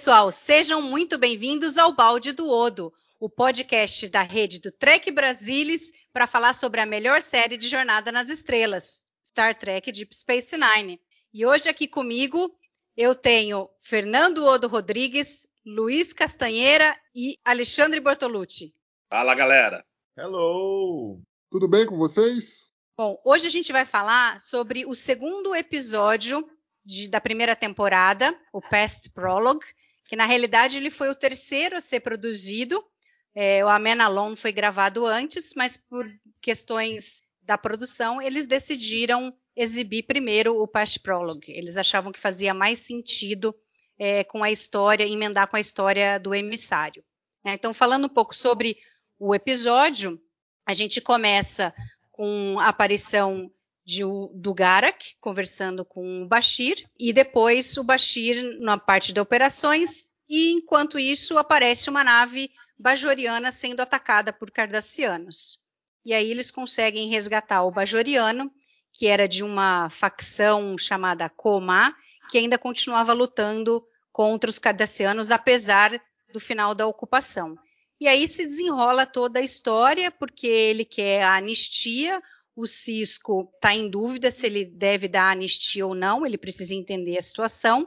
Pessoal, sejam muito bem-vindos ao Balde do Odo, o podcast da rede do Trek Brasilis para falar sobre a melhor série de Jornada nas Estrelas, Star Trek Deep Space Nine. E hoje aqui comigo eu tenho Fernando Odo Rodrigues, Luiz Castanheira e Alexandre Bortolucci. Fala, galera. Hello! Tudo bem com vocês? Bom, hoje a gente vai falar sobre o segundo episódio de, da primeira temporada, o Past Prologue, que na realidade ele foi o terceiro a ser produzido. É, o Amen Alone foi gravado antes, mas por questões da produção, eles decidiram exibir primeiro o Past Prologue. Eles achavam que fazia mais sentido é, com a história, emendar com a história do emissário. É, então, falando um pouco sobre o episódio, a gente começa com a aparição de, do Garak conversando com o Bashir e depois o Bashir na parte de operações e enquanto isso aparece uma nave bajoriana sendo atacada por cardassianos. E aí eles conseguem resgatar o bajoriano, que era de uma facção chamada Koma, que ainda continuava lutando contra os cardassianos apesar do final da ocupação. E aí se desenrola toda a história, porque ele quer a anistia, o Cisco está em dúvida se ele deve dar anistia ou não, ele precisa entender a situação.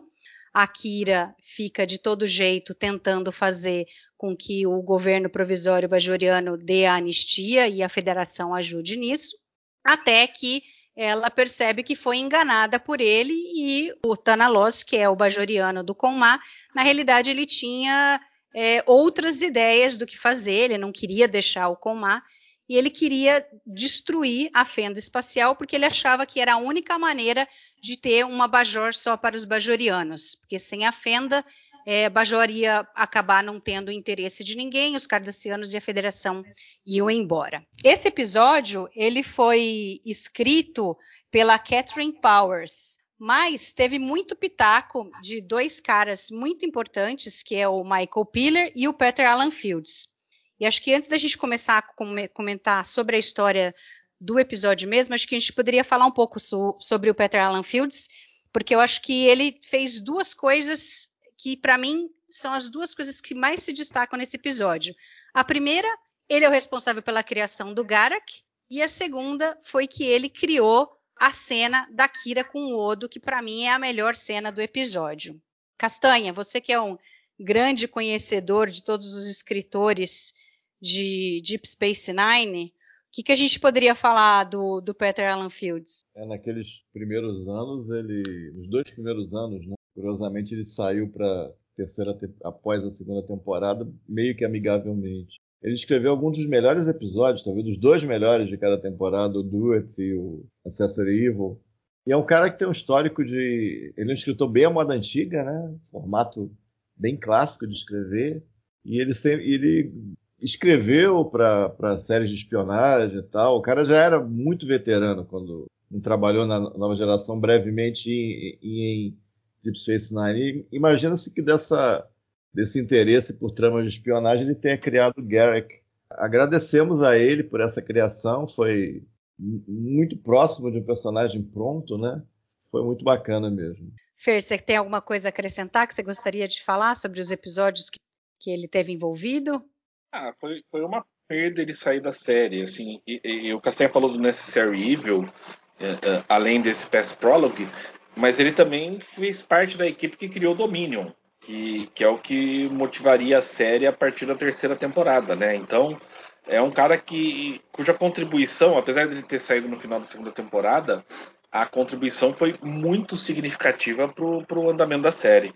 A Kira fica de todo jeito tentando fazer com que o governo provisório bajoriano dê a anistia e a federação ajude nisso, até que ela percebe que foi enganada por ele e o Tanalos, que é o bajoriano do Conmá, na realidade ele tinha é, outras ideias do que fazer, ele não queria deixar o Conmá e ele queria destruir a fenda espacial porque ele achava que era a única maneira de ter uma Bajor só para os bajorianos, porque sem a fenda é, Bajor ia acabar não tendo interesse de ninguém, os cardassianos e a Federação iam embora. Esse episódio ele foi escrito pela Catherine Powers, mas teve muito pitaco de dois caras muito importantes, que é o Michael Piller e o Peter Alan Fields. E acho que antes da gente começar a comentar sobre a história do episódio mesmo, acho que a gente poderia falar um pouco so, sobre o Peter Alan Fields, porque eu acho que ele fez duas coisas que, para mim, são as duas coisas que mais se destacam nesse episódio. A primeira, ele é o responsável pela criação do Garak, e a segunda foi que ele criou a cena da Kira com o Odo, que para mim é a melhor cena do episódio. Castanha, você que é um grande conhecedor de todos os escritores de Deep Space Nine, o que, que a gente poderia falar do, do Peter Alan Fields? É, naqueles primeiros anos, ele, nos dois primeiros anos, né, curiosamente ele saiu para terceira após a segunda temporada meio que amigavelmente. Ele escreveu alguns dos melhores episódios, talvez os dois melhores de cada temporada, o Do It e o Accessory Evil. E é um cara que tem um histórico de. Ele é um escritor bem à moda antiga, né? Formato bem clássico de escrever. E ele, ele escreveu para séries de espionagem e tal. O cara já era muito veterano quando trabalhou na nova geração brevemente em, em Deep Space Nine. Imagina-se que dessa, desse interesse por tramas de espionagem ele tenha criado Garrick. Agradecemos a ele por essa criação, foi muito próximo de um personagem pronto, né? Foi muito bacana mesmo. Fer, você tem alguma coisa a acrescentar que você gostaria de falar sobre os episódios que, que ele teve envolvido? Ah, foi, foi uma perda ele sair da série, assim, e, e, o Castanha falou do Necessary Evil, é, é, além desse Past Prologue, mas ele também fez parte da equipe que criou Dominion, que, que é o que motivaria a série a partir da terceira temporada, né? Então, é um cara que cuja contribuição, apesar de ele ter saído no final da segunda temporada, a contribuição foi muito significativa para o andamento da série.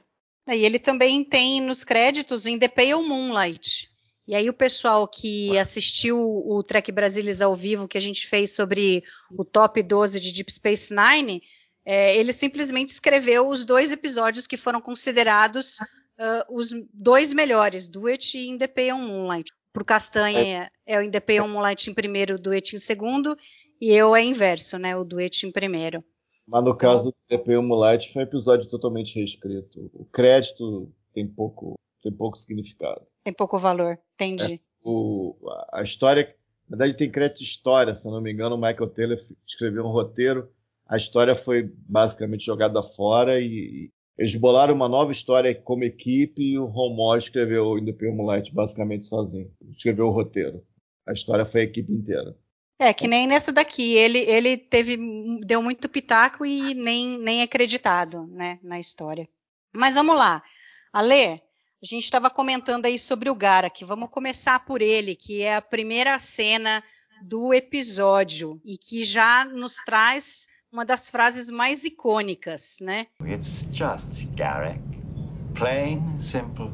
E ele também tem nos créditos The Pale Moonlight, E aí o pessoal que assistiu o Trek Brasilis ao vivo que a gente fez sobre o top 12 de Deep Space Nine, é, ele simplesmente escreveu os dois episódios que foram considerados uh, os dois melhores, Duet e In the Pale Moonlight. Pro Castanha é, é o In the Pale Moonlight em primeiro, o Duet em segundo, e eu é inverso, né? O Duet em primeiro. Mas no caso do The Pale Moonlight foi um episódio totalmente reescrito. O crédito tem pouco, tem pouco significado. Tem pouco valor, entendi. É, o, a história, na verdade tem crédito de história, se não me engano, o Michael Taylor escreveu um roteiro a história foi basicamente jogada fora e, eles bolaram uma nova história como equipe e o Ron Moore escreveu In the Pale Moonlight basicamente sozinho. Escreveu o roteiro. A história foi a equipe inteira. É, que nem nessa daqui. Ele, ele teve. deu muito pitaco e nem, nem acreditado, né, na história. Mas vamos lá. Ale, a gente estava comentando aí sobre o Garak. Vamos começar por ele, que é a primeira cena do episódio e que já nos traz uma das frases mais icônicas, né? It's just Garrick. Plain, simple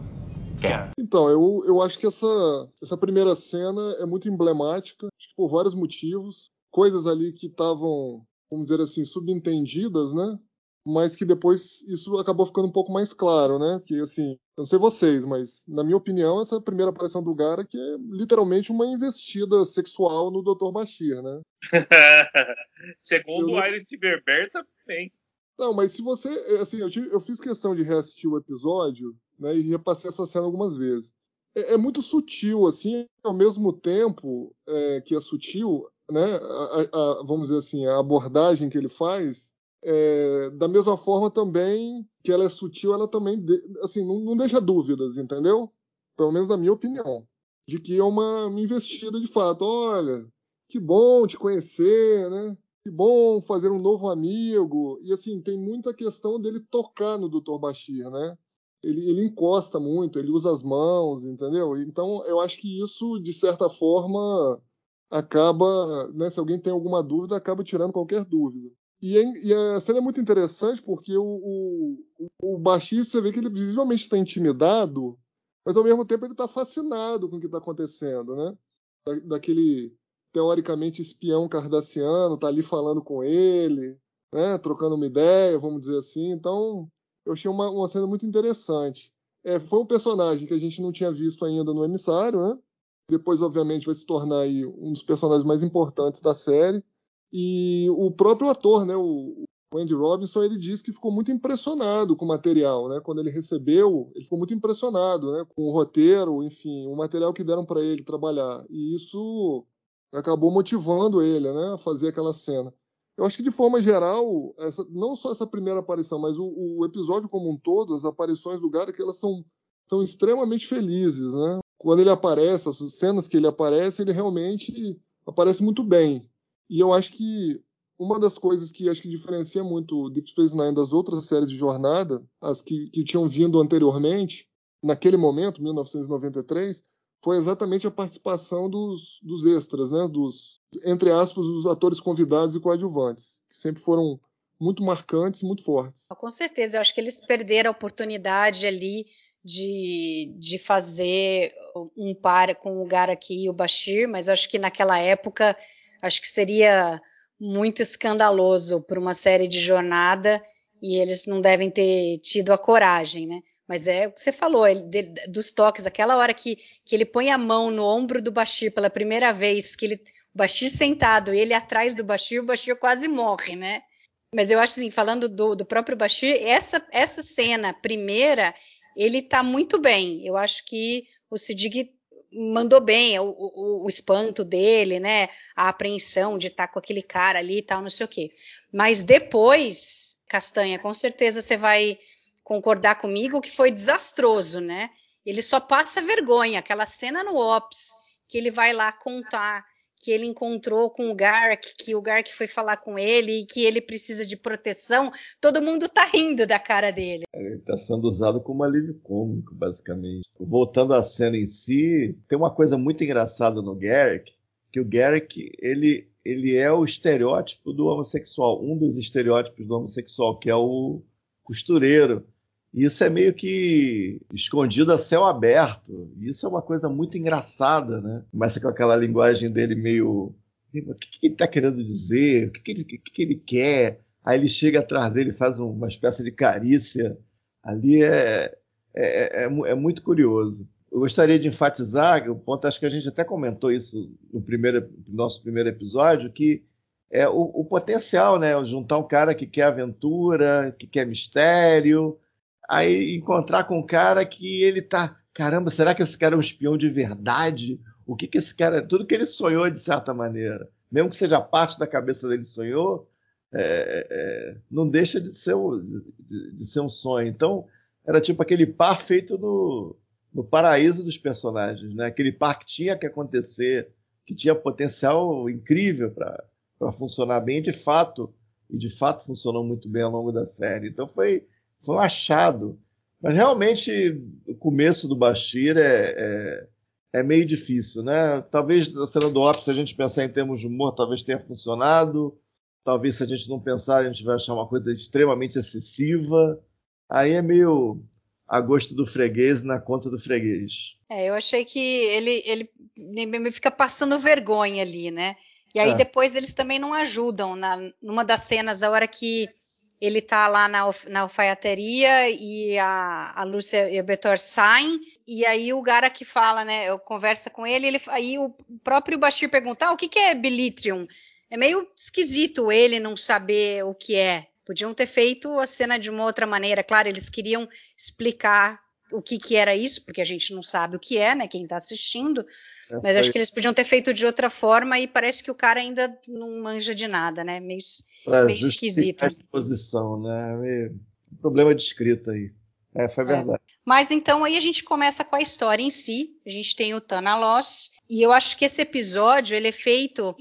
Garrick. Então, eu, eu acho que essa, essa primeira cena é muito emblemática, acho que por vários motivos. Coisas ali que estavam, vamos dizer assim, subentendidas, né? mas que depois isso acabou ficando um pouco mais claro, né? Que assim, não sei vocês, mas na minha opinião, essa primeira aparição do Gara que é literalmente uma investida sexual no Dr. Bashir, né? Segundo o Iris Berber também. Não, mas se você, assim, eu, tive, eu, fiz questão de reassistir o episódio, né, e repassei essa cena algumas vezes. É, é muito sutil, assim, ao mesmo tempo é, que é sutil, né, a, a, vamos dizer assim, a abordagem que ele faz é, da mesma forma também que ela é sutil, ela também de, assim não, não, deixa dúvidas, entendeu? Pelo menos na minha opinião, de que é uma, investida de fato. Olha, que bom te conhecer, né? Que bom fazer um novo amigo. E assim tem muita questão dele tocar no Dr. Bashir, né? Ele, ele encosta muito, ele usa as mãos, entendeu? Então eu acho que isso de certa forma acaba, né, se alguém tem alguma dúvida, acaba tirando qualquer dúvida. E, e, a cena é muito interessante porque o, o, o Bashir, você vê que ele visivelmente está intimidado, mas ao mesmo tempo ele está fascinado com o que está acontecendo, né? Da, daquele teoricamente espião cardassiano, tá ali falando com ele, né? Trocando uma ideia, vamos dizer assim. Então, eu achei uma, uma cena muito interessante. É, foi um personagem que a gente não tinha visto ainda no emissário, né? Depois, obviamente, vai se tornar aí um dos personagens mais importantes da série. E o próprio ator, né, o, Andy Robinson, ele disse que ficou muito impressionado com o material, né? Quando ele recebeu, ele ficou muito impressionado, né? Com o roteiro, enfim, o material que deram para ele trabalhar. E isso acabou motivando ele, né? A fazer aquela cena. Eu acho que de forma geral, essa, não só essa primeira aparição, mas o, o, episódio como um todo, as aparições do Gara, que elas são, são extremamente felizes, né? Quando ele aparece, as cenas que ele aparece, ele realmente aparece muito bem. E eu acho que uma das coisas que acho que diferencia muito Deep Space Nine das outras séries de jornada, as que, que tinham vindo anteriormente, naquele momento, 1993, foi exatamente a participação dos, dos extras, né? Dos, entre aspas, os atores convidados e coadjuvantes, que sempre foram muito marcantes muito fortes. Com certeza, eu acho que eles perderam a oportunidade ali de, de fazer um par com o Garaki e o Bashir, mas acho que naquela época Acho que seria muito escandaloso para uma série de jornada e eles não devem ter tido a coragem, né? Mas é o que você falou, ele, de, dos toques, aquela hora que, que ele põe a mão no ombro do Bashir pela primeira vez, que ele, Bashir sentado, ele atrás do Bashir, o Bashir quase morre, né? Mas eu acho assim, falando do, do próprio Bashir, essa, essa cena primeira, ele tá muito bem. Eu acho que o Sidig mandou bem o, o, o, espanto dele, né? A apreensão de estar tá com aquele cara ali e tal, não sei o quê. Mas depois, Castanha, com certeza você vai concordar comigo que foi desastroso, né? Ele só passa vergonha. Aquela cena no Ops, que ele vai lá contar que ele encontrou com o Gark, que o Gark foi falar com ele e que ele precisa de proteção, todo mundo tá rindo da cara dele. Ele tá sendo usado como alívio cômico, basicamente. Voltando à cena em si, tem uma coisa muito engraçada no Garrick, que o Garrick, ele, ele é o estereótipo do homossexual, um dos estereótipos do homossexual, que é o costureiro. Isso é meio que escondido a céu aberto. Isso é uma coisa muito engraçada, né? Começa com aquela linguagem dele meio. O que, que ele está querendo dizer? O que, que, ele, que, que ele quer? Aí ele chega atrás dele, faz uma espécie de carícia. Ali é, é, é, é, muito curioso. Eu gostaria de enfatizar, o ponto, acho que a gente até comentou isso no primeiro, no nosso primeiro episódio, que é o, o potencial, né? Juntar um cara que quer aventura, que quer mistério, aí encontrar com um cara que ele tá, caramba, será que esse cara é um espião de verdade? O que que esse cara, tudo que ele sonhou de certa maneira, mesmo que seja parte da cabeça dele sonhou, é, é, não deixa de ser, de, de, ser um sonho. Então, era tipo aquele par feito no, no paraíso dos personagens, né? Aquele par que tinha que acontecer, que tinha potencial incrível para funcionar bem, de fato, e de fato funcionou muito bem ao longo da série. Então foi foi um achado. Mas realmente o começo do Bashir é, é, é, meio difícil, né? Talvez a cena do Ops, se a gente pensar em termos de humor, talvez tenha funcionado. Talvez se a gente não pensar, a gente vai achar uma coisa extremamente excessiva. Aí é meio a gosto do freguês na conta do freguês. É, eu achei que ele, ele, fica passando vergonha ali, né? E aí é. depois eles também não ajudam. Na, numa das cenas, a hora que ele tá lá na, na alfaiateria e a, a Lúcia e o Betor saem, e aí o Gara que fala, né, eu conversa com ele, ele aí o próprio Bashir pergunta, ah, o que, que é Bilitrium? É meio esquisito ele não saber o que é. Podiam ter feito a cena de uma outra maneira. Claro, eles queriam explicar o que, que era isso, porque a gente não sabe o que é, né? Quem está assistindo. É, Mas acho que eles podiam ter feito de outra forma e parece que o cara ainda não manja de nada, né? Meio, é, meio esquisito. A exposição, né? Meio... Problema de escrita aí. É, foi é. verdade. É. Mas então aí a gente começa com a história em si. A gente tem o Tana Loss. E eu acho que esse episódio ele é feito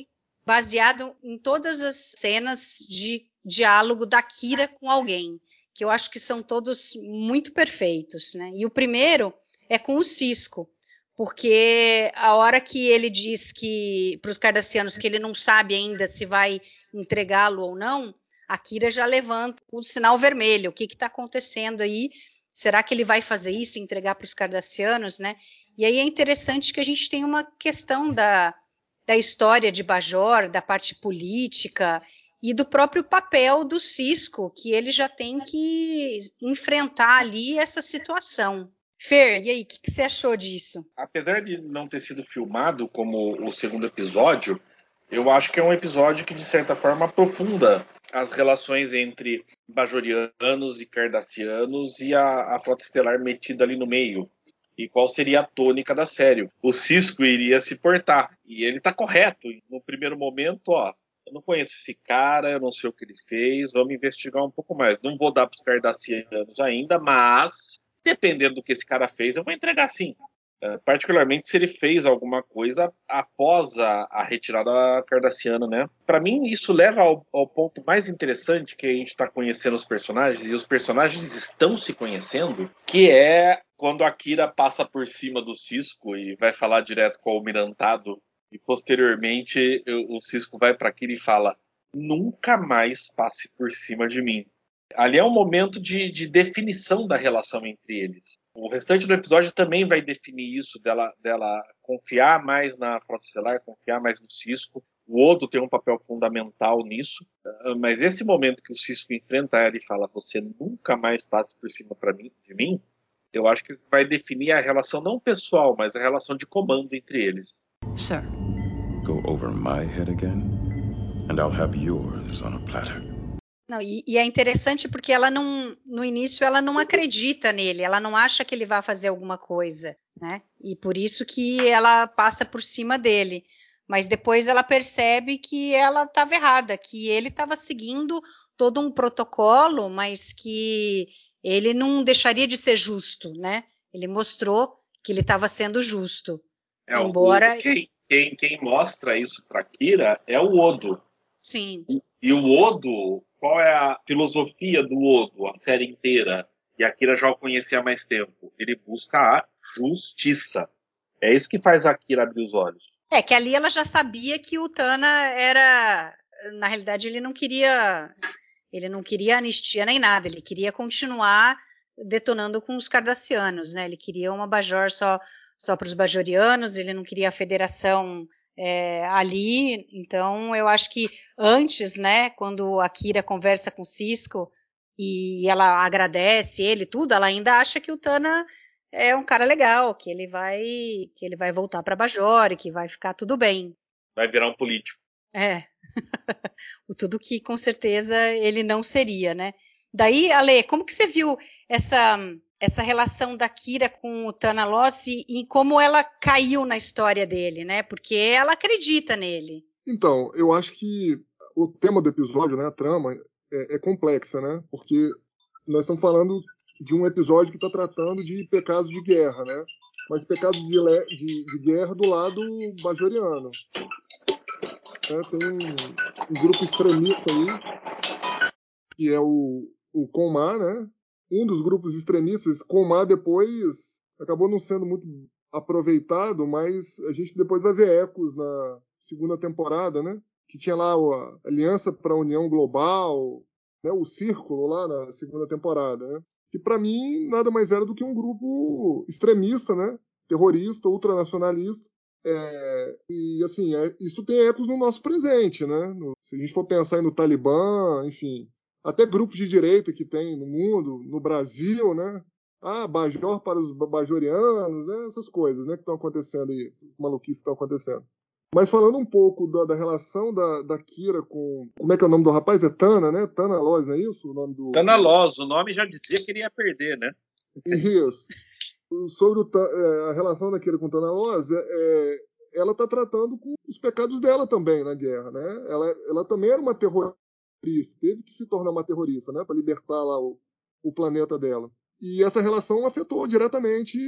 baseado em todas as cenas de diálogo da Kira com alguém. Que eu acho que são todos muito perfeitos, né? E o primeiro é com o Cisco porque a hora que ele diz que para os cardassianos que ele não sabe ainda se vai entregá-lo ou não, a Kira já levanta o sinal vermelho. O que está acontecendo aí? Será que ele vai fazer isso, entregar para os cardassianos, né? E aí é interessante que a gente tem uma questão da, da história de Bajor, da parte política e do próprio papel do Cisco, que ele já tem que enfrentar ali essa situação. Fer, e aí, o que, que, você achou disso? Apesar de não ter sido filmado como o segundo episódio, eu acho que é um episódio que, de certa forma, aprofunda as relações entre bajorianos e cardassianos e a, a frota estelar metida ali no meio. E qual seria a tônica da série? O Cisco iria se portar. E ele está correto. No primeiro momento, ó, eu não conheço esse cara, eu não sei o que ele fez, vamos investigar um pouco mais. Não vou dar para os cardassianos ainda, mas dependendo do que esse cara fez, eu vou entregar sim. Uh, particularmente se ele fez alguma coisa após a, a retirada cardassiana, né? Para mim, isso leva ao, ao, ponto mais interessante que a gente está conhecendo os personagens e os personagens estão se conhecendo, que é quando a Kira passa por cima do Cisco e vai falar direto com o Almirantado e posteriormente o Cisco vai para Kira e fala: nunca mais passe por cima de mim. Ali é um momento de, de, definição da relação entre eles. O restante do episódio também vai definir isso, dela, dela confiar mais na Frota Estelar, confiar mais no Cisco. O Odo tem um papel fundamental nisso, ah, mas esse momento que o Cisco enfrenta ela e fala: Você nunca mais passe por cima mim, de mim, eu acho que vai definir a relação não pessoal, mas a relação de comando entre eles. Sir. Go over my head again, and I'll have yours on a platter. Não, e, e, é interessante porque ela não, no início, ela não acredita nele, ela não acha que ele vai fazer alguma coisa, né? E por isso que ela passa por cima dele. Mas depois ela percebe que ela estava errada, que ele estava seguindo todo um protocolo, mas que ele não deixaria de ser justo, né? Ele mostrou que ele estava sendo justo. É, embora o, quem, quem, quem, mostra isso para Kira é o Odo. Sim. E, e o Odo qual é a filosofia do Odo, a série inteira, e Akira já o conhecia há mais tempo? Ele busca a justiça. É isso que faz a Akira abrir os olhos. É, que ali ela já sabia que o Tana era. Na realidade, ele não queria. Ele não queria anistia nem nada, ele queria continuar detonando com os cardassianos, né? Ele queria uma Bajor só, só para os bajorianos, ele não queria a federação é, ali. Então, eu acho que antes, né, quando a Kira conversa com o Cisco e ela agradece ele tudo, ela ainda acha que o Tana é um cara legal, que ele vai que ele vai voltar para Bajor e que vai ficar tudo bem. Vai virar um político. É. o tudo que com certeza ele não seria, né? Daí, Ale, como que você viu essa essa relação da Kira com o Tana Loss e, como ela caiu na história dele, né? Porque ela acredita nele. Então, eu acho que o tema do episódio, né, a trama, é, é complexa, né? Porque nós estamos falando de um episódio que está tratando de pecados de guerra, né? Mas pecados de, de, de guerra do lado bajoriano. Né? Tem um, um, grupo extremista aí, que é o, o Comar, né? Um dos grupos extremistas, Comar depois acabou não sendo muito aproveitado, mas a gente depois vai ver ecos na segunda temporada, né? Que tinha lá a Aliança para a União Global, né? o Círculo lá na segunda temporada, né? Que para mim nada mais era do que um grupo extremista, né? Terrorista, ultranacionalista, é, e assim, é, isso tem ecos no nosso presente, né? No, se a gente for pensar no Talibã, enfim, até grupos de direita que tem no mundo, no Brasil, né? Ah, Bajor para os bajorianos, né? Essas coisas, né? Que estão acontecendo aí, maluquices estão acontecendo. Mas falando um pouco da, da, relação da, da Kira com. Como é que é o nome do rapaz? É Tana, né? Tana Loz, não é isso? O nome do. Tana Loz, o nome já dizia que ele ia perder, né? Isso sobre o, é, a relação da Kira com Tana Loz, é, é ela está tratando com os pecados dela também na guerra, né? Ela, ela também era uma terrorista, teve que se tornar uma terrorista, né? Para libertar lá o, o planeta dela. E essa relação afetou diretamente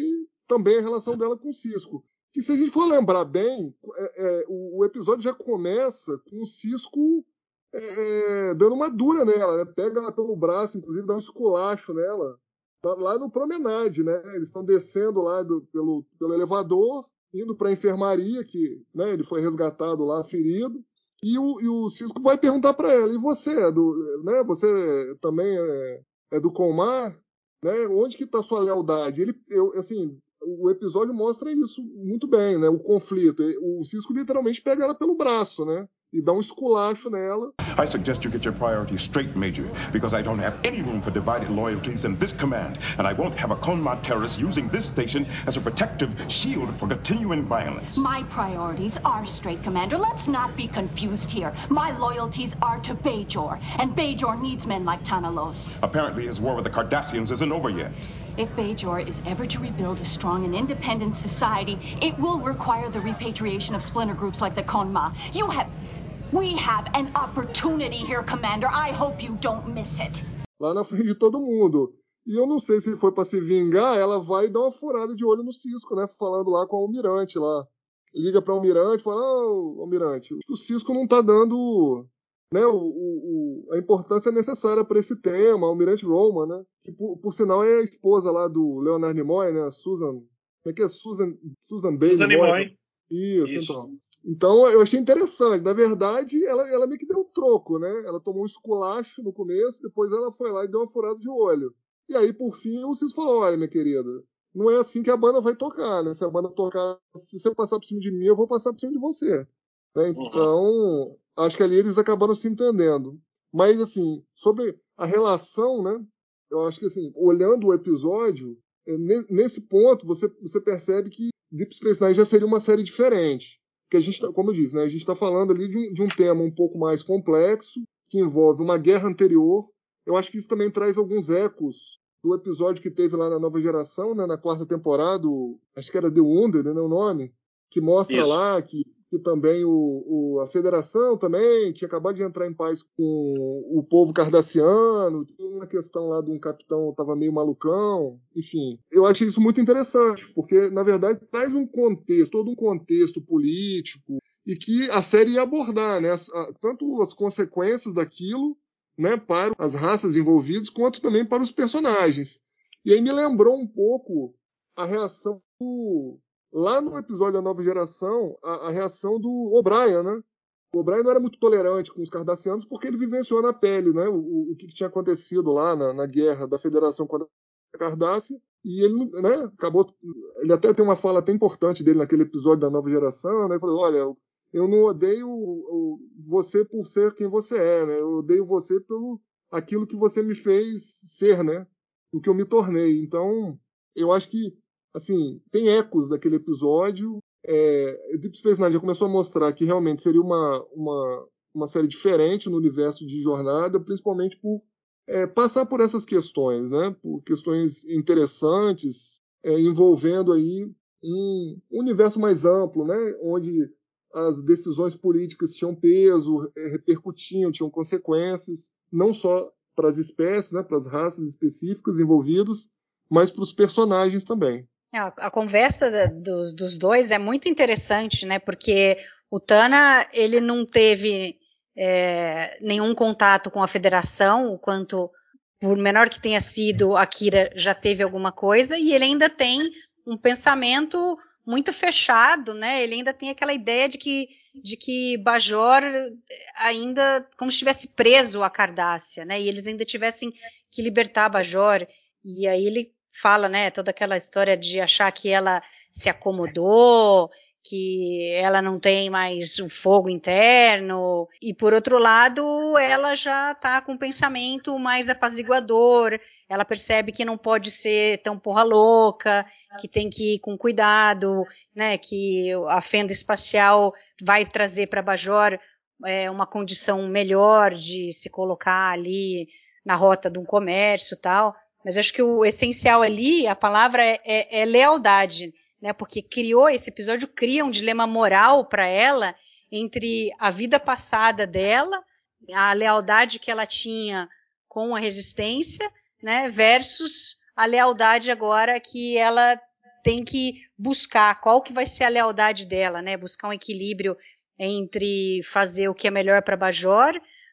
também a relação dela com o Cisco. Que se a gente for lembrar bem, é, é, o, o, episódio já começa com o Cisco é, dando uma dura nela, né? Pega ela pelo braço, inclusive dá um esculacho nela Tá lá no promenade, né? Eles estão descendo lá do, pelo, pelo elevador, indo para a enfermaria, que né, ele foi resgatado lá ferido. E o, e o Cisco vai perguntar para ela: e você é do, né? Você também é, é do Comar, né? Onde que está sua lealdade? Ele, eu, assim, o episódio mostra isso muito bem, né? O conflito. O Cisco literalmente pega ela pelo braço, né? E dá um esculacho nela. I suggest you get your priorities straight, Major, because I don't have any room for divided loyalties in this command, and I won't have a Konma terrorist using this station as a protective shield for continuing violence. My priorities are straight, Commander. Let's not be confused here. My loyalties are to Bajor, and Bajor needs men like Tanalos. Apparently his war with the Cardassians isn't over yet. If Bajor is ever to rebuild a strong and independent society, it will require the repatriation of splinter groups like the Konma. You have We have an opportunity here, Commander. I hope you don't miss it. Lá na frente de todo mundo. E eu não sei se foi para se vingar, ela vai dar uma furada de olho no Cisco, né? Falando lá com o Almirante lá. Liga para o Almirante e fala: oh, Almirante, o Cisco não tá dando né, o, o, a importância necessária para esse tema, Almirante Roman, né? Que por, por, sinal é a esposa lá do Leonard Nimoy, né? Susan. Como é que é? Susan, Susan Bay Susan Nimoy. Nimoy. Isso, Isso, então. Então eu achei interessante. Na verdade, ela, ela meio que deu um troco, né? Ela tomou um esculacho no começo, depois ela foi lá e deu uma furada de olho. E aí, por fim, o Cis falou: olha, minha querida, não é assim que a banda vai tocar, né? Se a banda tocar, se você passar por cima de mim, eu vou passar por cima de você. Né? Uhum. Então, uhum. acho que ali eles acabaram se entendendo. Mas, assim, sobre a relação, né? Eu acho que, assim, olhando o episódio, é, nesse ponto, você, você percebe que Deep Space Nine já seria uma série diferente. Porque a gente, tá, como eu disse, né, a gente está falando ali de um, de um tema um pouco mais complexo, que envolve uma guerra anterior. Eu acho que isso também traz alguns ecos do episódio que teve lá na nova geração, né, na quarta temporada, acho que era The Wounded, né, o nome, que mostra Isso. lá que, que também o, o, a federação também tinha acabado de entrar em paz com o povo cardassiano, uma questão lá de um capitão estava meio malucão, enfim. Eu acho isso muito interessante, porque na verdade traz um contexto, todo um contexto político e que a série ia abordar, né, tanto as consequências daquilo, né, para as raças envolvidas, quanto também para os personagens. E aí me lembrou um pouco a reação do, Lá no episódio da nova geração, a, a reação do O'Brien, né? O O'Brien não era muito tolerante com os cardassianos porque ele vivenciou na pele né, o, o que tinha acontecido lá na, na guerra da Federação contra Cardassia, e ele, né, acabou. Ele até tem uma fala até importante dele naquele episódio da nova geração, né? Ele falou: olha, eu não odeio você por ser quem você é, né? Eu odeio você pelo aquilo que você me fez ser, né? O que eu me tornei. Então, eu acho que, assim, tem ecos daquele episódio. É, Deep Space Nine já começou a mostrar que realmente seria uma, uma, uma série diferente no universo de jornada, principalmente por é, passar por essas questões, né? Por questões interessantes, é, envolvendo aí um universo mais amplo, né? Onde as decisões políticas tinham peso, é, repercutiam, tinham consequências, não só para as espécies, né? Para as raças específicas envolvidas, mas para os personagens também. É, a conversa dos, dos dois é muito interessante, né? Porque o Tana ele não teve é, nenhum contato com a federação, o quanto, por menor que tenha sido, a Kira já teve alguma coisa, e ele ainda tem um pensamento muito fechado, né? Ele ainda tem aquela ideia de que, de que Bajor ainda como se estivesse preso a Cardássia, né? E eles ainda tivessem que libertar Bajor. E aí ele fala, né? Toda aquela história de achar que ela se acomodou que ela não tem mais o fogo interno, e por outro lado, ela já está com um pensamento mais apaziguador, ela percebe que não pode ser tão porra louca, que tem que ir com cuidado, né, que a fenda espacial vai trazer para Bajor é, uma condição melhor de se colocar ali na rota de um comércio tal. Mas acho que o essencial ali, a palavra é, é, é lealdade né? Porque criou esse episódio cria um dilema moral para ela entre a vida passada dela, a lealdade que ela tinha com a resistência, né? Versus a lealdade agora que ela tem que buscar qual que vai ser a lealdade dela, né? Buscar um equilíbrio entre fazer o que é melhor para Bajor,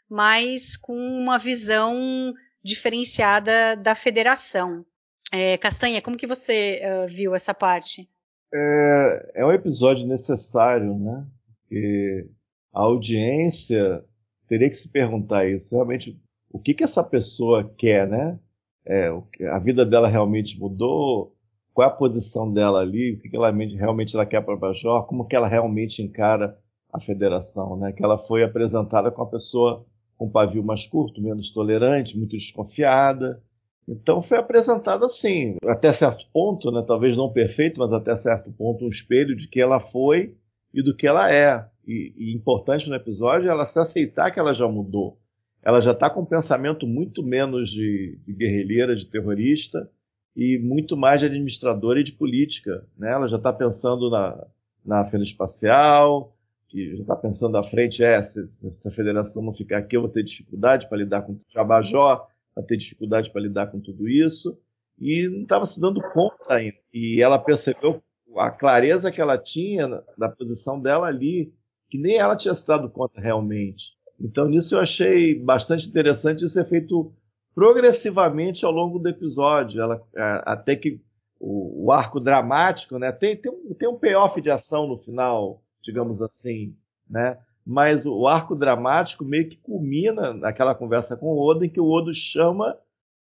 mas com uma visão diferenciada da federação. É, Castanha, como que você uh, viu essa parte? É, é um episódio necessário, né? Porque a audiência teria que se perguntar isso. Realmente, o que, que essa pessoa quer, né? É, a vida dela realmente mudou? Qual é a posição dela ali? O que, que ela realmente ela quer para Bajor? Como que ela realmente encara a federação, né? Que ela foi apresentada com uma pessoa com pavio mais curto, menos tolerante, muito desconfiada, então foi apresentado assim, até certo ponto, né, talvez não perfeito, mas até certo ponto, um espelho de que ela foi e do que ela é. E, e importante no episódio é ela se aceitar que ela já mudou. Ela já está com um pensamento muito menos de, de guerrilheira, de terrorista, e muito mais de administradora e de política. Né? Ela já está pensando na, na fenda espacial, que já está pensando à frente, é, se, se, a federação não ficar aqui, eu vou ter dificuldade para lidar com o Jabajó, a ter dificuldade para lidar com tudo isso e não estava se dando conta ainda. E ela percebeu a clareza que ela tinha da posição dela ali, que nem ela tinha se dado conta realmente. Então, nisso eu achei bastante interessante isso ser feito progressivamente ao longo do episódio, ela, até que o, o, arco dramático, né, tem, tem tem um payoff de ação no final, digamos assim, né? mas o arco dramático meio que culmina naquela conversa com o Odo, em que o Odo chama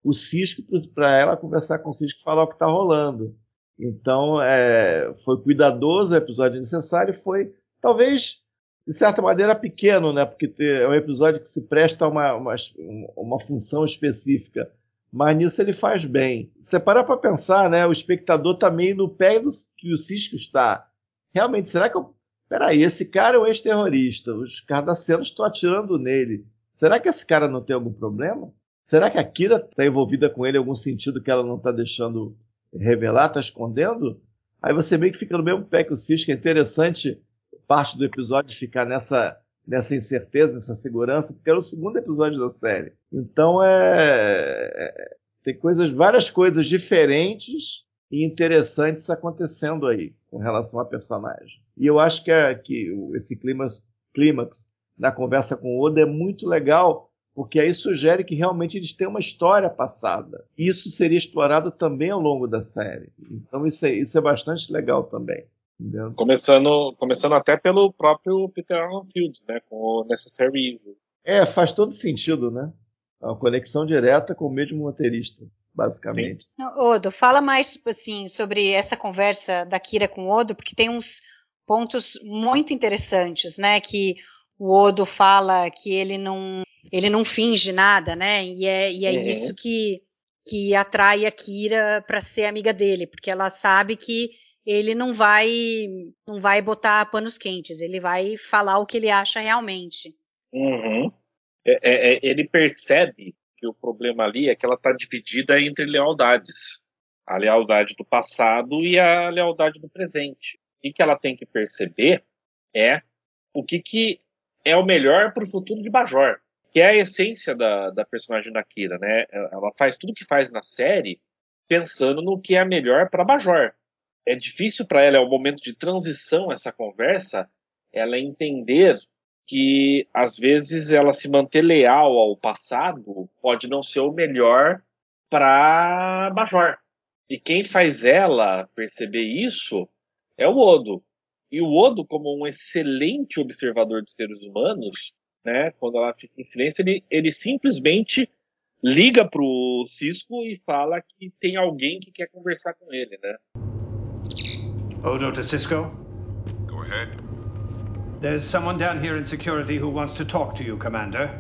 o Cisco para ela conversar com o Cisco e falar o que está rolando. Então, é, foi cuidadoso o episódio necessário, foi talvez de certa maneira pequeno, né? Porque é um episódio que se presta a uma, uma, uma função específica. Mas nisso ele faz bem. Você para para pensar, né? O espectador está meio no pé do que o Cisco está. Realmente, será que eu Peraí, esse cara é um ex-terrorista, os cardacianos estão atirando nele. Será que esse cara não tem algum problema? Será que a Kira está envolvida com ele em algum sentido que ela não está deixando revelar, está escondendo? Aí você meio que fica no mesmo pé que o Cisco. É interessante parte do episódio ficar nessa, nessa incerteza, nessa segurança, porque era o segundo episódio da série. Então é, é tem coisas, várias coisas diferentes e interessantes acontecendo aí com relação a personagem. E eu acho que, é, que esse clímax, clímax na conversa com o Oda é muito legal, porque aí sugere que realmente eles têm uma história passada. E isso seria explorado também ao longo da série. Então isso é, isso é bastante legal também. Entendeu? Começando, começando até pelo próprio Peter Arnold, né, com o Necessary Evil. É, faz todo sentido, né? É uma conexão direta com o mesmo roteirista. basicamente. Não, Odo, fala mais assim sobre essa conversa da Kira com o Odo, porque tem uns pontos muito interessantes, né? Que o Odo fala que ele não ele não finge nada, né? E é, e é Uhum. isso que que atrai a Kira para ser amiga dele, porque ela sabe que ele não vai não vai botar panos quentes, ele vai falar o que ele acha realmente. Uhum. É- é- é- ele percebe que o problema ali é que ela está dividida entre lealdades. A lealdade do passado e a lealdade do presente. O que ela tem que perceber é o que, que é o melhor para o futuro de Bajor. Que é a essência da, da personagem da Kira, né? Ela faz tudo que faz na série pensando no que é melhor para Bajor. É difícil para ela, é um momento de transição essa conversa, ela entender que às vezes ela se manter leal ao passado pode não ser o melhor para Bajor. E quem faz ela perceber isso é o Odo. E o Odo, como um excelente observador dos seres humanos, né, quando ela fica em silêncio, ele, ele simplesmente liga pro Cisco e fala que tem alguém que quer conversar com ele, né? Odo to Cisco. Go ahead. There's someone down here in security who wants to talk to you, Commander.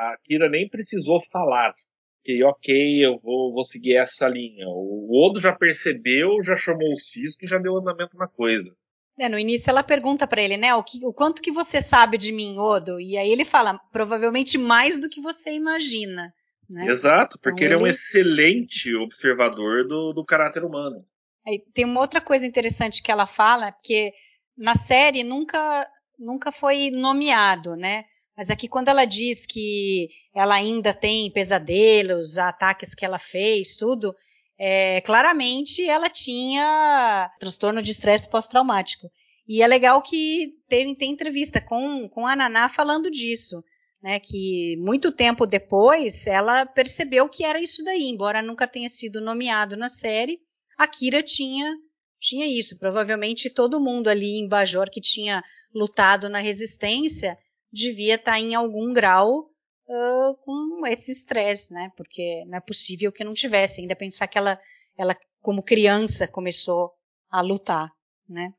a Kira nem precisou falar. Que ok, eu vou, vou seguir essa linha. O Odo já percebeu, já chamou o Cisco e já deu andamento na coisa. É, no início ela pergunta pra ele, né, o, que- o quanto que você sabe de mim, Odo? E aí ele fala, provavelmente mais do que você imagina, né? Exato, porque Então ele é um ele- excelente observador do, do caráter humano. Aí tem uma outra coisa interessante que ela fala, porque na série nunca, nunca foi nomeado, né? Mas aqui quando ela diz que ela ainda tem pesadelos, ataques que ela fez, tudo, é, claramente ela tinha transtorno de estresse pós-traumático. E é legal que tem, tem entrevista com, com a Naná falando disso. Né, que muito tempo depois ela percebeu que era isso daí, embora nunca tenha sido nomeado na série, a Kira tinha tinha isso. Provavelmente todo mundo ali em Bajor que tinha lutado na resistência devia estar em algum grau ah, com esse estresse, né? Porque não é possível que não tivesse. Ainda pensar que ela, ela como criança começou a lutar, né?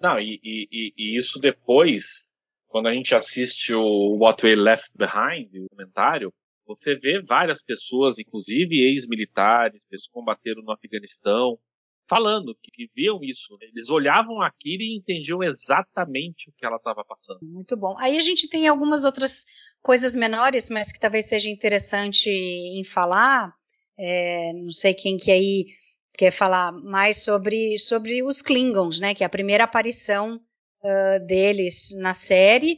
Não, e, e- e- e isso depois, quando a gente assiste o What We Left Behind, o comentário, você vê várias pessoas, inclusive ex-militares, pessoas que combateram no Afeganistão, falando que, viam isso. né? Eles olhavam a Kira e entendiam exatamente o que ela estava passando. Muito bom. Aí a gente tem algumas outras coisas menores, mas que talvez seja interessante em falar. É, não sei quem que aí quer falar mais sobre, sobre os Klingons, né? Que é a primeira aparição ah, deles na série.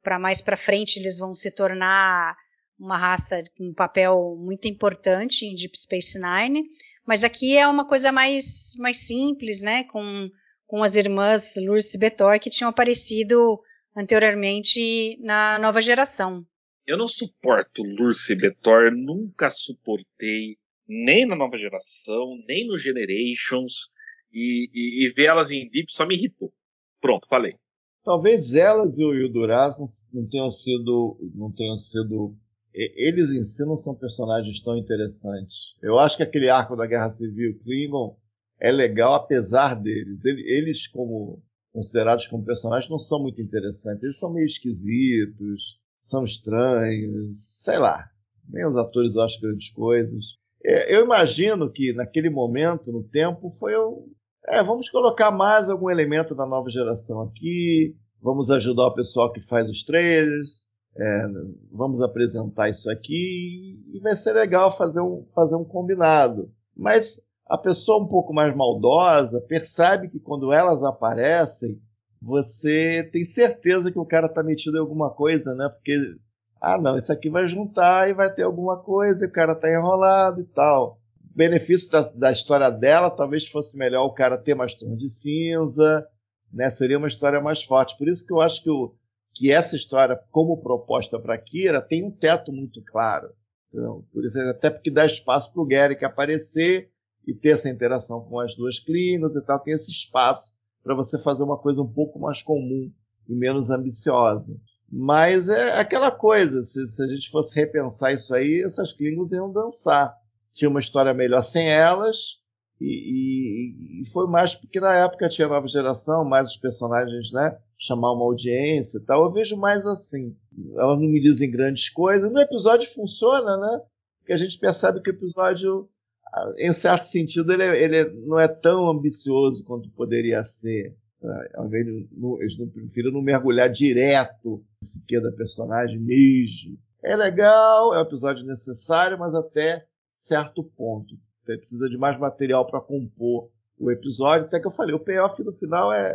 Para mais para frente eles vão se tornar uma raça com um papel muito importante em Deep Space Nine. Mas aqui é uma coisa mais, mais simples, né? Com, com as irmãs Lurce e Betor que tinham aparecido anteriormente na nova geração. Eu não suporto Lurce Betor, nunca suportei, nem na nova geração, nem no Generations, e, e, e ver elas em Deep só me irritou. Pronto, falei. Talvez elas e o, o Duras não, tenham sido, não tenham sido, eles em si não são personagens tão interessantes. Eu acho que aquele arco da Guerra Civil Klingon é legal apesar deles. Ele- Eles como considerados como personagens não são muito interessantes. Eles são meio esquisitos, são estranhos, sei lá. Nem os atores eu acho grandes coisas. É, Eu imagino que naquele momento, no tempo, foi o, é, vamos colocar mais algum elemento da nova geração aqui, vamos ajudar o pessoal que faz os trailers, é, vamos apresentar isso aqui e vai ser legal fazer um, fazer um combinado. Mas a pessoa um pouco mais maldosa percebe que quando elas aparecem, você tem certeza que o cara tá metido em alguma coisa, né? Porque, ah, não, isso aqui vai juntar e vai ter alguma coisa, e o cara tá enrolado e tal benefício da, da história dela talvez fosse melhor o cara ter mais tons de cinza, né? Seria uma história mais forte. Por isso que eu acho que, o, que essa história, como proposta para Kira, tem um teto muito claro. Então, por isso, até porque dá espaço para o Garrick aparecer e ter essa interação com as duas Klingons e tal, tem esse espaço para você fazer uma coisa um pouco mais comum e menos ambiciosa. Mas é aquela coisa, se, se a gente fosse repensar isso aí, essas Klingons iam dançar tinha uma história melhor sem elas. E, e, e, foi mais porque na época tinha nova geração, mais os personagens, né? Chamar uma audiência e tal. Eu vejo mais assim. Elas não me dizem grandes coisas. No episódio funciona, né? Porque a gente percebe que o episódio, em certo sentido, ele, é, ele é, não é tão ambicioso quanto poderia ser. Né? Eles não prefiram não mergulhar direto no que da personagem mesmo. É legal, é um episódio necessário, mas até certo ponto precisa de mais material para compor o episódio. Até que eu falei, o payoff no final é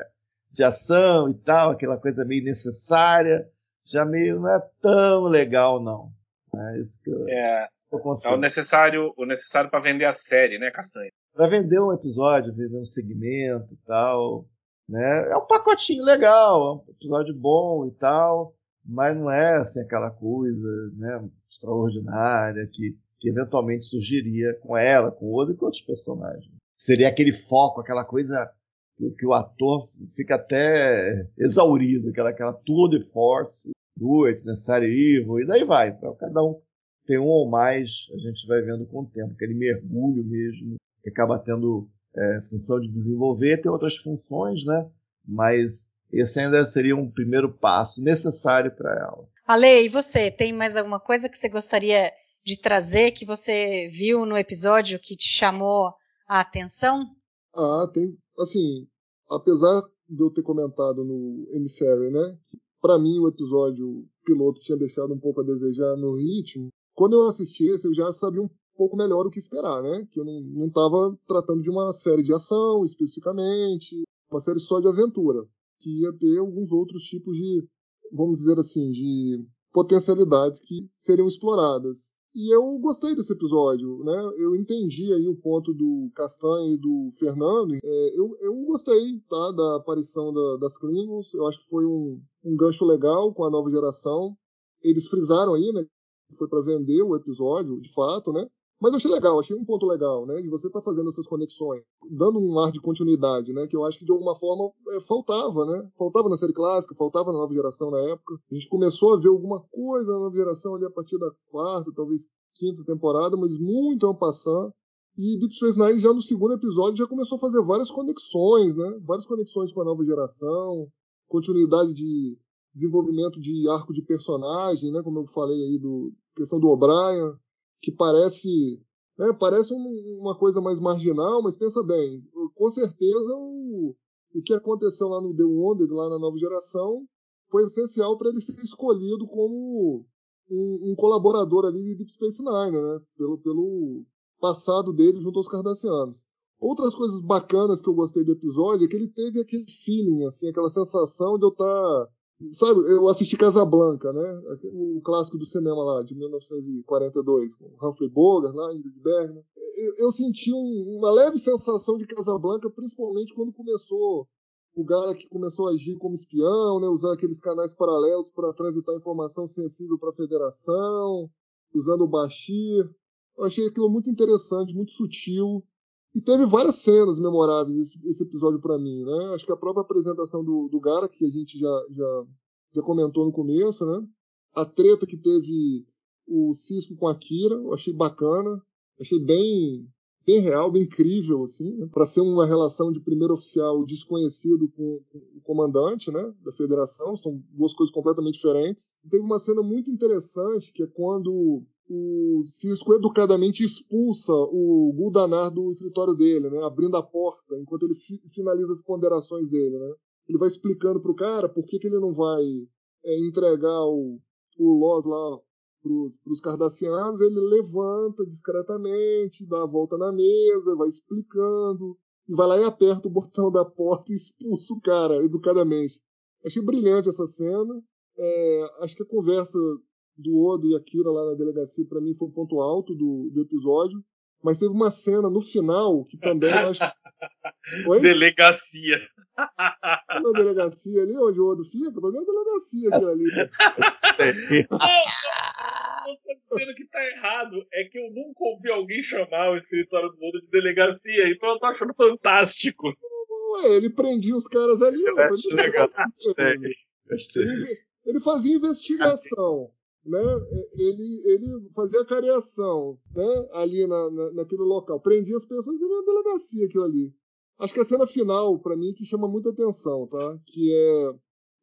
de ação e tal, aquela coisa meio necessária, já meio não é tão legal, não. É isso que eu, é, eu é o necessário, o necessário para vender a série, né, Castanha? Para vender um episódio, vender um segmento e tal. Né? É um pacotinho legal, é um episódio bom e tal, mas não é assim aquela coisa né, extraordinária que que eventualmente surgiria com ela, com o e com outros personagens. Seria aquele foco, aquela coisa que, o ator fica até exaurido, aquela, aquela tour de force, do It, Necessary Evil, e daí vai. Pra cada um tem um ou mais, a gente vai vendo com o tempo, aquele mergulho mesmo, que acaba tendo é, função de desenvolver, tem outras funções, né? Mas esse ainda seria um primeiro passo necessário para ela. Ale, e você, tem mais alguma coisa que você gostaria de trazer que você viu no episódio que te chamou a atenção? Ah, tem. Assim, apesar de eu ter comentado no Emissary, né? Que para mim o episódio piloto tinha deixado um pouco a desejar no ritmo. Quando eu assisti esse, eu já sabia um pouco melhor o que esperar, né? Que eu não estava tratando de uma série de ação especificamente, uma série só de aventura, que ia ter alguns outros tipos de, vamos dizer assim, de potencialidades que seriam exploradas. E eu gostei desse episódio, né? Eu entendi aí o ponto do Castanha e do Fernando. É, eu, eu gostei, tá? Da aparição da, das Klingons. Eu acho que foi um, um gancho legal com a nova geração. Eles frisaram aí, né? Foi para vender o episódio, de fato, né? Mas eu achei legal, achei um ponto legal, né? De você estar tá fazendo essas conexões, dando um ar de continuidade, né? Que eu acho que de alguma forma é, faltava, né? Faltava na série clássica, faltava na nova geração na época. A gente começou a ver alguma coisa na nova geração ali a partir da quarta, talvez quinta temporada, mas muito ano passando. E Deep Space Nine já no segundo episódio já começou a fazer várias conexões, né? Várias conexões com a nova geração, continuidade de desenvolvimento de arco de personagem, né? Como eu falei aí do questão do O'Brien que parece né, parece um, uma coisa mais marginal, mas pensa bem, com certeza o, o que aconteceu lá no The Wounded, lá na nova geração, foi essencial para ele ser escolhido como um, um, colaborador ali de Deep Space Nine, né? Pelo, pelo passado dele junto aos Cardassianos. Outras coisas bacanas que eu gostei do episódio é que ele teve aquele feeling, assim, aquela sensação de eu estar tá Sabe, eu assisti Casablanca, né? O clássico do cinema lá, de 1942, com Humphrey Bogart, lá, Ingrid Bergman. Eu, eu senti um, uma leve sensação de Casablanca, principalmente quando começou o cara que começou a agir como espião, né? Usar aqueles canais paralelos para transitar informação sensível para a federação, usando o Bashir. Eu achei aquilo muito interessante, muito sutil. E teve várias cenas memoráveis esse, esse episódio para mim, né? Acho que a própria apresentação do, do Gara, que a gente já, já, já comentou no começo, né? A treta que teve o Cisco com a Kira, eu achei bacana. Achei bem, bem real, bem incrível, assim, né? para ser uma relação de primeiro oficial desconhecido com, com, o comandante, né, da federação, são duas coisas completamente diferentes. Teve uma cena muito interessante, que é quando o Cisco educadamente expulsa o Guldanar do escritório dele, né, abrindo a porta, enquanto ele fi finaliza as ponderações dele. Né. Ele vai explicando para o cara por que, que ele não vai é, entregar o, o Loz lá para os cardassianos, ele levanta discretamente, dá a volta na mesa, vai explicando, e vai lá e aperta o botão da porta e expulsa o cara educadamente. Achei brilhante essa cena. É, acho que a conversa do Odo e Akira lá na delegacia, para mim, foi um ponto alto do, do episódio. Mas teve uma cena no final que também eu acho. Oi? Delegacia. Na delegacia ali, onde o Odo fica, pra mim é delegacia aquilo ali. não, não tô dizendo que tá errado. É que eu nunca ouvi alguém chamar o escritório do Odo de delegacia, então eu tô achando fantástico. Ué, ele prendia os caras ali. Ó. Gostei. Ele, ele fazia investigação. Né, ele, ele fazia careação né, ali na, na, naquele local, prendia as pessoas na delegacia aquilo ali. Acho que a cena final, para mim, que chama muita atenção, tá? Que é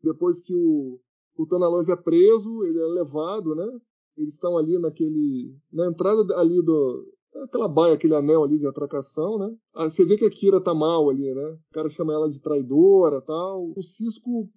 depois que o, o Tanaloz é preso, ele é levado, né? Eles estão ali naquele. na entrada ali do. aquela baia, aquele anel ali de atracação, né? Aí você vê que a Kira tá mal ali, né? O cara chama ela de traidora tal. O Cisco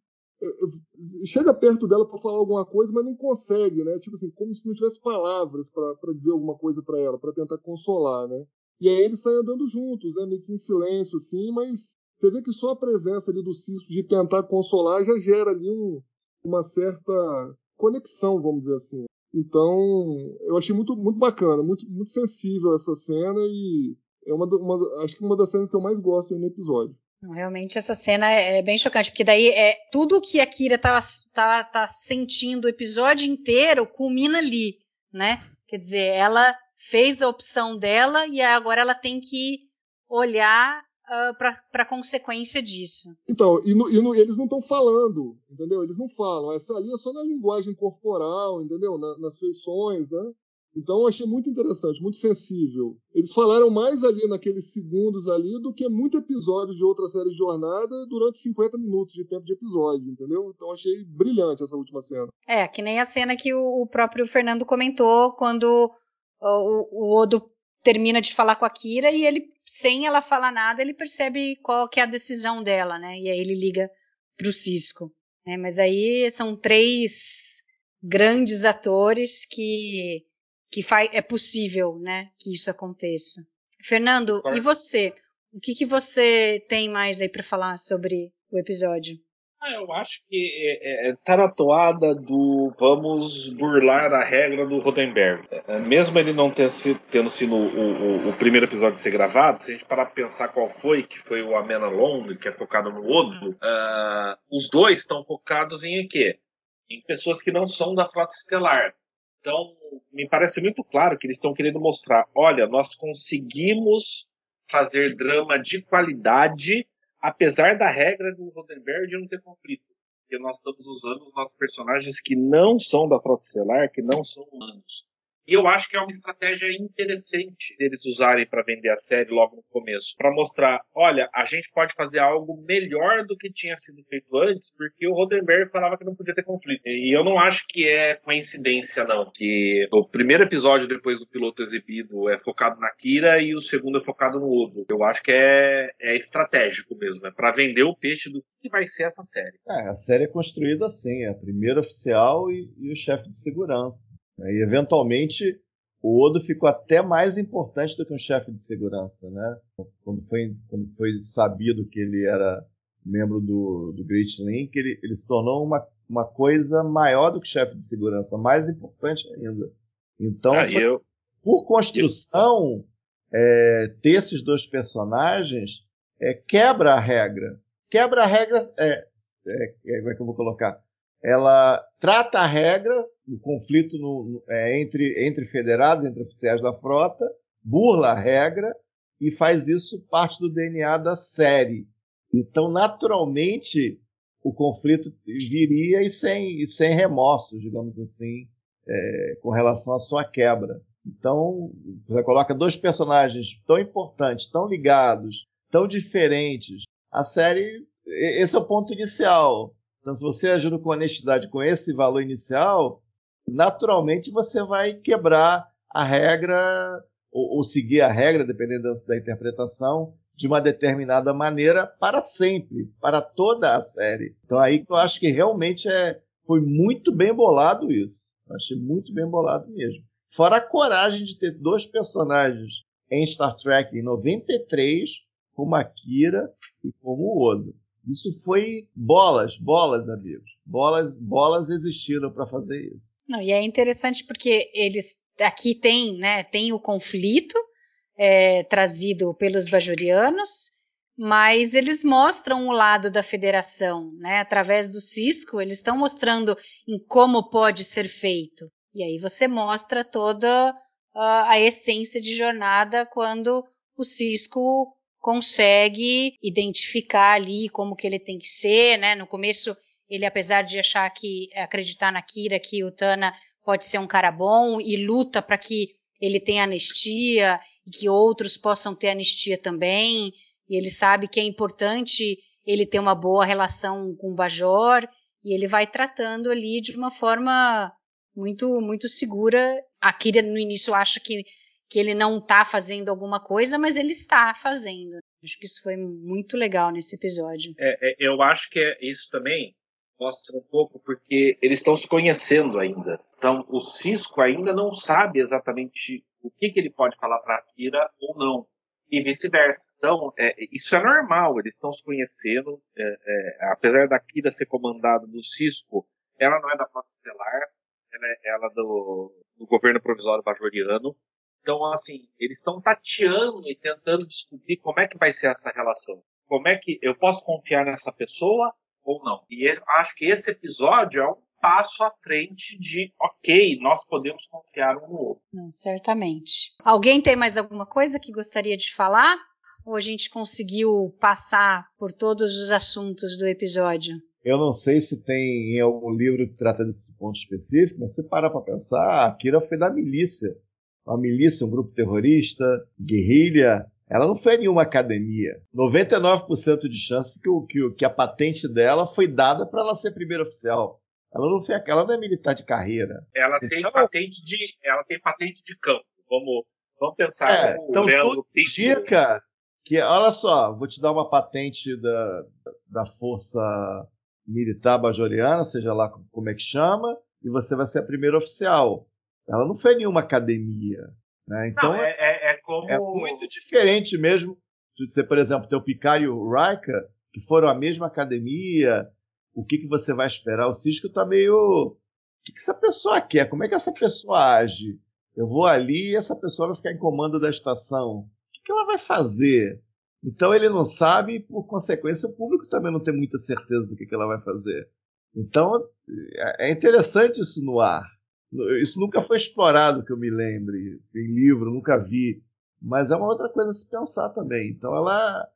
chega perto dela para falar alguma coisa, mas não consegue, né? Tipo assim, como se não tivesse palavras para dizer alguma coisa para ela, para tentar consolar, né? E aí eles saem andando juntos, né? Meio que em silêncio, assim, mas você vê que só a presença ali do Cisco de tentar consolar já gera ali um, uma certa conexão, vamos dizer assim. Então, eu achei muito, muito bacana, muito, muito sensível essa cena e é uma, uma, acho que uma das cenas que eu mais gosto no episódio. Realmente essa cena é, é bem chocante, porque daí é tudo que a Kira tá, tá, tá sentindo o episódio inteiro culmina ali, né? Quer dizer, ela fez a opção dela e agora ela tem que olhar uh, para a consequência disso. Então, e, no, e no, eles não estão falando, entendeu? Eles não falam. Essa ali é só na linguagem corporal, entendeu? Na, nas feições, né? Então eu achei muito interessante, muito sensível. Eles falaram mais ali naqueles segundos ali do que muito episódio de outra série de jornada durante 50 minutos de tempo de episódio, entendeu? Então achei brilhante essa última cena. É, que nem a cena que o, próprio Fernando comentou quando o, o Odo termina de falar com a Kira e ele, sem ela falar nada, ele percebe qual que é a decisão dela, né? E aí ele liga pro Cisco. Né? Mas aí são três grandes atores que que faz, é possível, né, que isso aconteça. Fernando, claro. e você? O que, que você tem mais aí para falar sobre o episódio? Ah, eu acho que é, é, é, tá na toada do vamos burlar a regra do Rodenberg. É, mesmo ele não ter sido, tendo sido o, o, o, primeiro episódio ser gravado, se a gente parar pra pensar qual foi, que foi o Amena Long, que é focado no Odo, uh, os dois estão focados em quê? Em pessoas que não são da Frota Estelar. Então, me parece muito claro que eles estão querendo mostrar: olha, nós conseguimos fazer drama de qualidade, apesar da regra do Rodenberg de não ter conflito. Porque nós estamos usando os nossos personagens que não são da Frota Estelar, que não são humanos. E eu acho que é uma estratégia interessante eles usarem para vender a série logo no começo, para mostrar, olha, a gente pode fazer algo melhor do que tinha sido feito antes, porque o Rodenberg falava que não podia ter conflito. E eu não acho que é coincidência não, que o primeiro episódio depois do piloto exibido é focado na Kira e o segundo é focado no Odo. Eu acho que é, é estratégico mesmo, é para vender o peixe do que vai ser essa série. É, a série é construída assim, é a primeira oficial e, e o chefe de segurança. Né? E eventualmente o Odo ficou até mais importante do que um chefe de segurança, né? Quando foi, quando foi sabido que ele era membro do, do Great Link, ele, ele se tornou uma, uma coisa maior do que chefe de segurança, mais importante ainda. Então, ah, foi, eu... por construção, é, ter esses dois personagens é, quebra a regra. Quebra a regra. É, é, é como é que eu vou colocar? Ela trata a regra o conflito no, é, entre, entre federados, entre oficiais da frota, burla a regra e faz isso parte do DNA da série. Então, naturalmente, o conflito viria e sem, e sem remorsos, digamos assim, é, com relação à sua quebra. Então, você coloca dois personagens tão importantes, tão ligados, tão diferentes. A série, esse é o ponto inicial. Então, se você ajuda com honestidade com esse valor inicial, naturalmente você vai quebrar a regra ou, ou seguir a regra, dependendo da, da, interpretação, de uma determinada maneira para sempre, para toda a série. Então aí que eu acho que realmente é, foi muito bem bolado isso. Eu achei muito bem bolado mesmo. Fora a coragem de ter dois personagens em Star Trek em 93, como a Kira e como o Odo. Isso foi bolas, bolas, amigos. Bolas, bolas existiram para fazer isso. Não, e é interessante porque eles aqui tem, né, tem o conflito é, trazido pelos bajorianos, mas eles mostram o lado da federação, né, através do Cisco, eles estão mostrando em como pode ser feito. E aí você mostra toda a, a essência de jornada quando o Cisco consegue identificar ali como que ele tem que ser, né? No começo, ele, apesar de achar que, acreditar na Kira, que o Tana pode ser um cara bom e luta para que ele tenha anistia e que outros possam ter anistia também. E ele sabe que é importante ele ter uma boa relação com o Bajor e ele vai tratando ali de uma forma muito muito segura. A Kira no início acha que, que ele não está fazendo alguma coisa, mas ele está fazendo. Acho que isso foi muito legal nesse episódio. É, é, eu acho que é isso também mostra um pouco porque eles estão se conhecendo ainda. Então, o Cisco ainda não sabe exatamente o que, que ele pode falar para a Kira ou não. E vice-versa. Então, é, isso é normal, eles estão se conhecendo. É, é, apesar da Kira ser comandada do Cisco, ela não é da Frota Estelar, ela é ela do, do governo provisório bajoriano. Então, assim, eles estão tateando e tentando descobrir como é que vai ser essa relação. Como é que eu posso confiar nessa pessoa ou não. E acho que esse episódio é um passo à frente de, ok, nós podemos confiar um no outro. Não, certamente. Alguém tem mais alguma coisa que gostaria de falar? Ou a gente conseguiu passar por todos os assuntos do episódio? Eu não sei se tem em algum livro que trata desse ponto específico, mas se parar para pensar, a Kira foi da milícia. Uma milícia, um grupo terrorista, guerrilha, ela não foi nenhuma academia. 99% de chance que, o, que, que a patente dela foi dada para ela ser primeira oficial. Ela não, foi, ela não é militar de carreira. Ela então, tem patente de, ela tem patente de campo. Vamos, vamos pensar é, então, tudo indica que, olha só, vou te dar uma patente da, da força militar bajoriana, seja lá como é que chama, e você vai ser a primeira oficial. Ela não foi em nenhuma academia. Né? Então não, é, é, é, como... é muito diferente mesmo de você, por exemplo, ter o Picard e o Riker, que foram à mesma academia. O que, que você vai esperar? O Cisco está meio. O que, que essa pessoa quer? Como é que essa pessoa age? Eu vou ali e essa pessoa vai ficar em comando da estação. O que, que ela vai fazer? Então ele não sabe e, por consequência, o público também não tem muita certeza do que, que ela vai fazer. Então é, é interessante isso no ar. Isso nunca foi explorado, que eu me lembre, em livro, nunca vi. Mas é uma outra coisa a se pensar também. Então ela,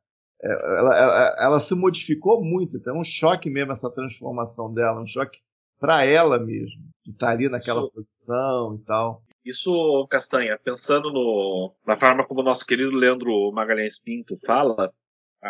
é, ela, ela, ela se modificou muito. Então é um choque mesmo essa transformação dela, um choque para ela mesmo, de estar ali naquela isso, posição e tal. Isso, Castanha, pensando no, na forma como o nosso querido Leandro Magalhães Pinto fala,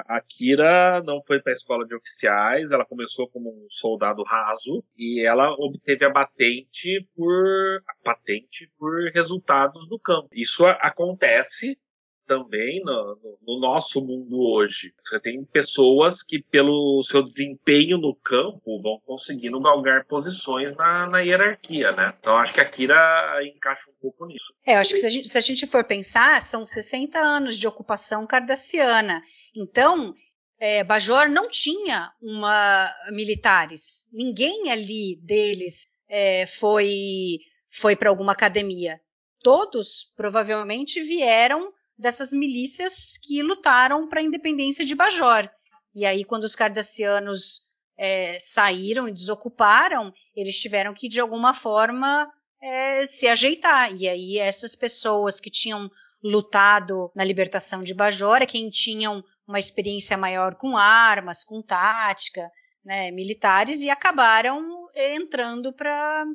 a Kira não foi para a escola de oficiais, ela começou como um soldado raso e ela obteve a patente por a patente por resultados do campo. Isso acontece também no, no, no, nosso mundo hoje. Você tem pessoas que, pelo seu desempenho no campo, vão conseguindo galgar posições na, na hierarquia, né? Então acho que a Kira encaixa um pouco nisso. É, acho que se a, gente, se a gente for pensar, são 60 anos de ocupação cardassiana. Então, é, Bajor não tinha uma militares. Ninguém ali deles é, foi foi para alguma academia. Todos provavelmente vieram dessas milícias que lutaram para a independência de Bajor. E aí, quando os cardassianos é, saíram e desocuparam, eles tiveram que, de alguma forma, é, se ajeitar. E aí, essas pessoas que tinham lutado na libertação de Bajor, é quem tinham uma experiência maior com armas, com tática, né, militares, e acabaram entrando para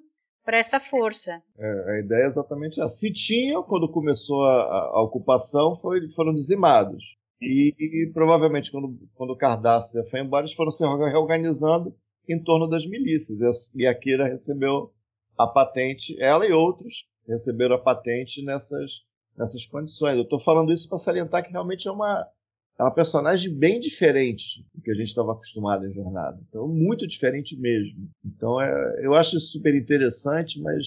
para essa força. É, a ideia é exatamente essa. Se tinham, quando começou a, a ocupação, foi, foram dizimados. E, e, provavelmente, quando, quando Cardassia foi embora, eles foram se reorganizando em torno das milícias. E a Kira recebeu a patente, ela e outros receberam a patente nessas, nessas condições. Eu estou falando isso para salientar que realmente é uma, é uma personagem bem diferente do que a gente estava acostumado em Jornada. Então, muito diferente mesmo. Então, é, eu acho super interessante, mas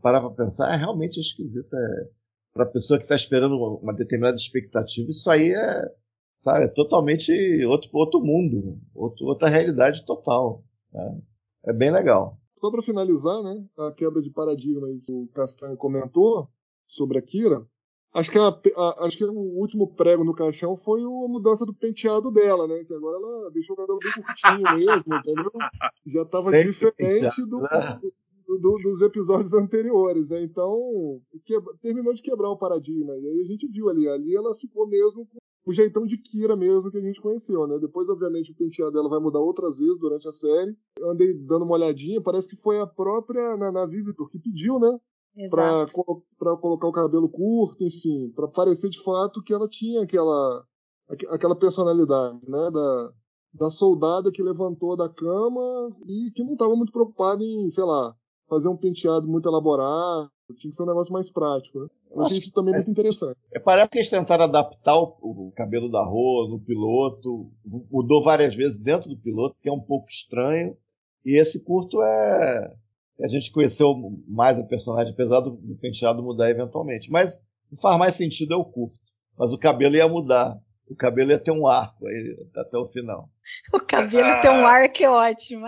parar para pensar, é realmente esquisito. É, para a pessoa que está esperando uma, uma, determinada expectativa, isso aí é, sabe, é totalmente outro, outro mundo, outro, outra realidade total. Né? É bem legal. Só para finalizar, né, a quebra de paradigma que o Castanho comentou sobre a Kira, Acho que, a, a, acho que o último prego no caixão foi a mudança do penteado dela, né? Que agora ela deixou o cabelo bem curtinho mesmo, entendeu? Já estava diferente do, do, do, dos episódios anteriores, né? Então, que, terminou de quebrar o paradigma. E aí a gente viu ali, ali ela ficou mesmo com o jeitão de Kira mesmo que a gente conheceu, né? Depois, obviamente, o penteado dela vai mudar outras vezes durante a série. Eu andei dando uma olhadinha, parece que foi a própria na, na Visitor que pediu, né? Pra, colocar o cabelo curto, enfim, para parecer de fato que ela tinha aquela, aquela personalidade, né? Da, da soldada que levantou da cama e que não estava muito preocupada em, sei lá, fazer um penteado muito elaborado, tinha que ser um negócio mais prático, né? Eu achei isso também muito interessante. É, parece que eles tentaram adaptar o, o cabelo da Rô no piloto, mudou várias vezes dentro do piloto, que é um pouco estranho. E esse curto é. A gente conheceu mais a personagem, apesar do, do penteado mudar eventualmente. Mas não faz mais sentido é o curto. Mas o cabelo ia mudar. O cabelo ia ter um arco aí, até o final. O cabelo ah. tem um arco, é ótimo.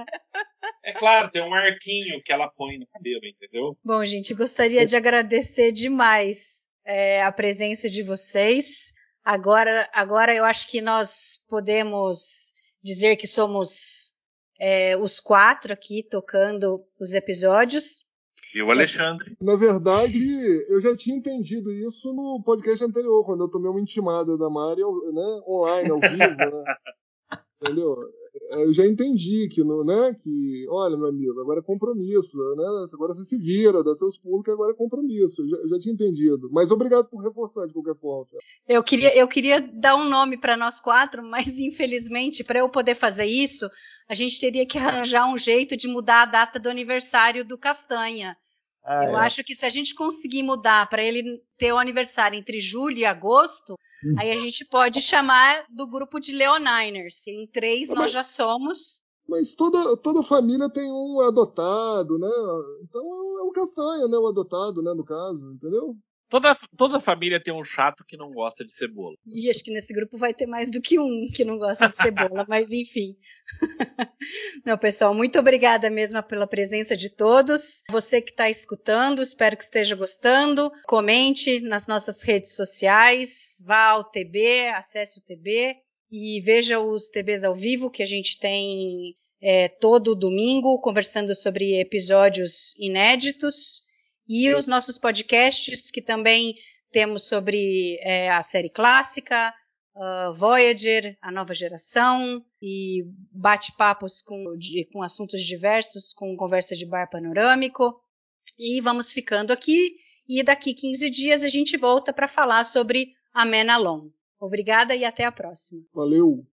É claro, tem um arquinho que ela põe no cabelo, entendeu? Bom, gente, gostaria de agradecer demais é, a presença de vocês. Agora, agora eu acho que nós podemos dizer que somos é, os quatro aqui tocando os episódios. E o Alexandre. Na verdade, eu já tinha entendido isso no podcast anterior, quando eu tomei uma intimada da Mari né, online, ao vivo. Né? Entendeu? Eu já entendi que, né, que, olha, meu amigo, agora é compromisso, né? Agora você se vira, dá seus pulos, que agora é compromisso. Eu já, eu já tinha entendido. Mas obrigado por reforçar de qualquer forma. Eu queria, eu queria dar um nome para nós quatro, mas infelizmente, para eu poder fazer isso, a gente teria que arranjar um jeito de mudar a data do aniversário do Castanha. Ah, eu é. acho que se a gente conseguir mudar para ele ter o aniversário entre julho e agosto, Aí a gente pode chamar do grupo de Leoniners. Em três nós já somos. Mas toda, toda família tem um adotado, né? Então é o castanha, né? O adotado, né? No caso, entendeu? Toda, toda família tem um chato que não gosta de cebola. E acho que nesse grupo vai ter mais do que um que não gosta de cebola, mas enfim. não, pessoal, muito obrigada mesmo pela presença de todos. Você que está escutando, espero que esteja gostando. Comente nas nossas redes sociais, vá ao TB, acesse o TB e veja os TBs ao vivo que a gente tem é, todo domingo conversando sobre episódios inéditos e os nossos podcasts, que também temos sobre é, a série clássica, uh, Voyager, a nova geração, e bate-papos com, com assuntos diversos, com conversa de bar panorâmico. E vamos ficando aqui, e daqui 15 dias a gente volta para falar sobre a Men Alone. Obrigada e até a próxima. Valeu!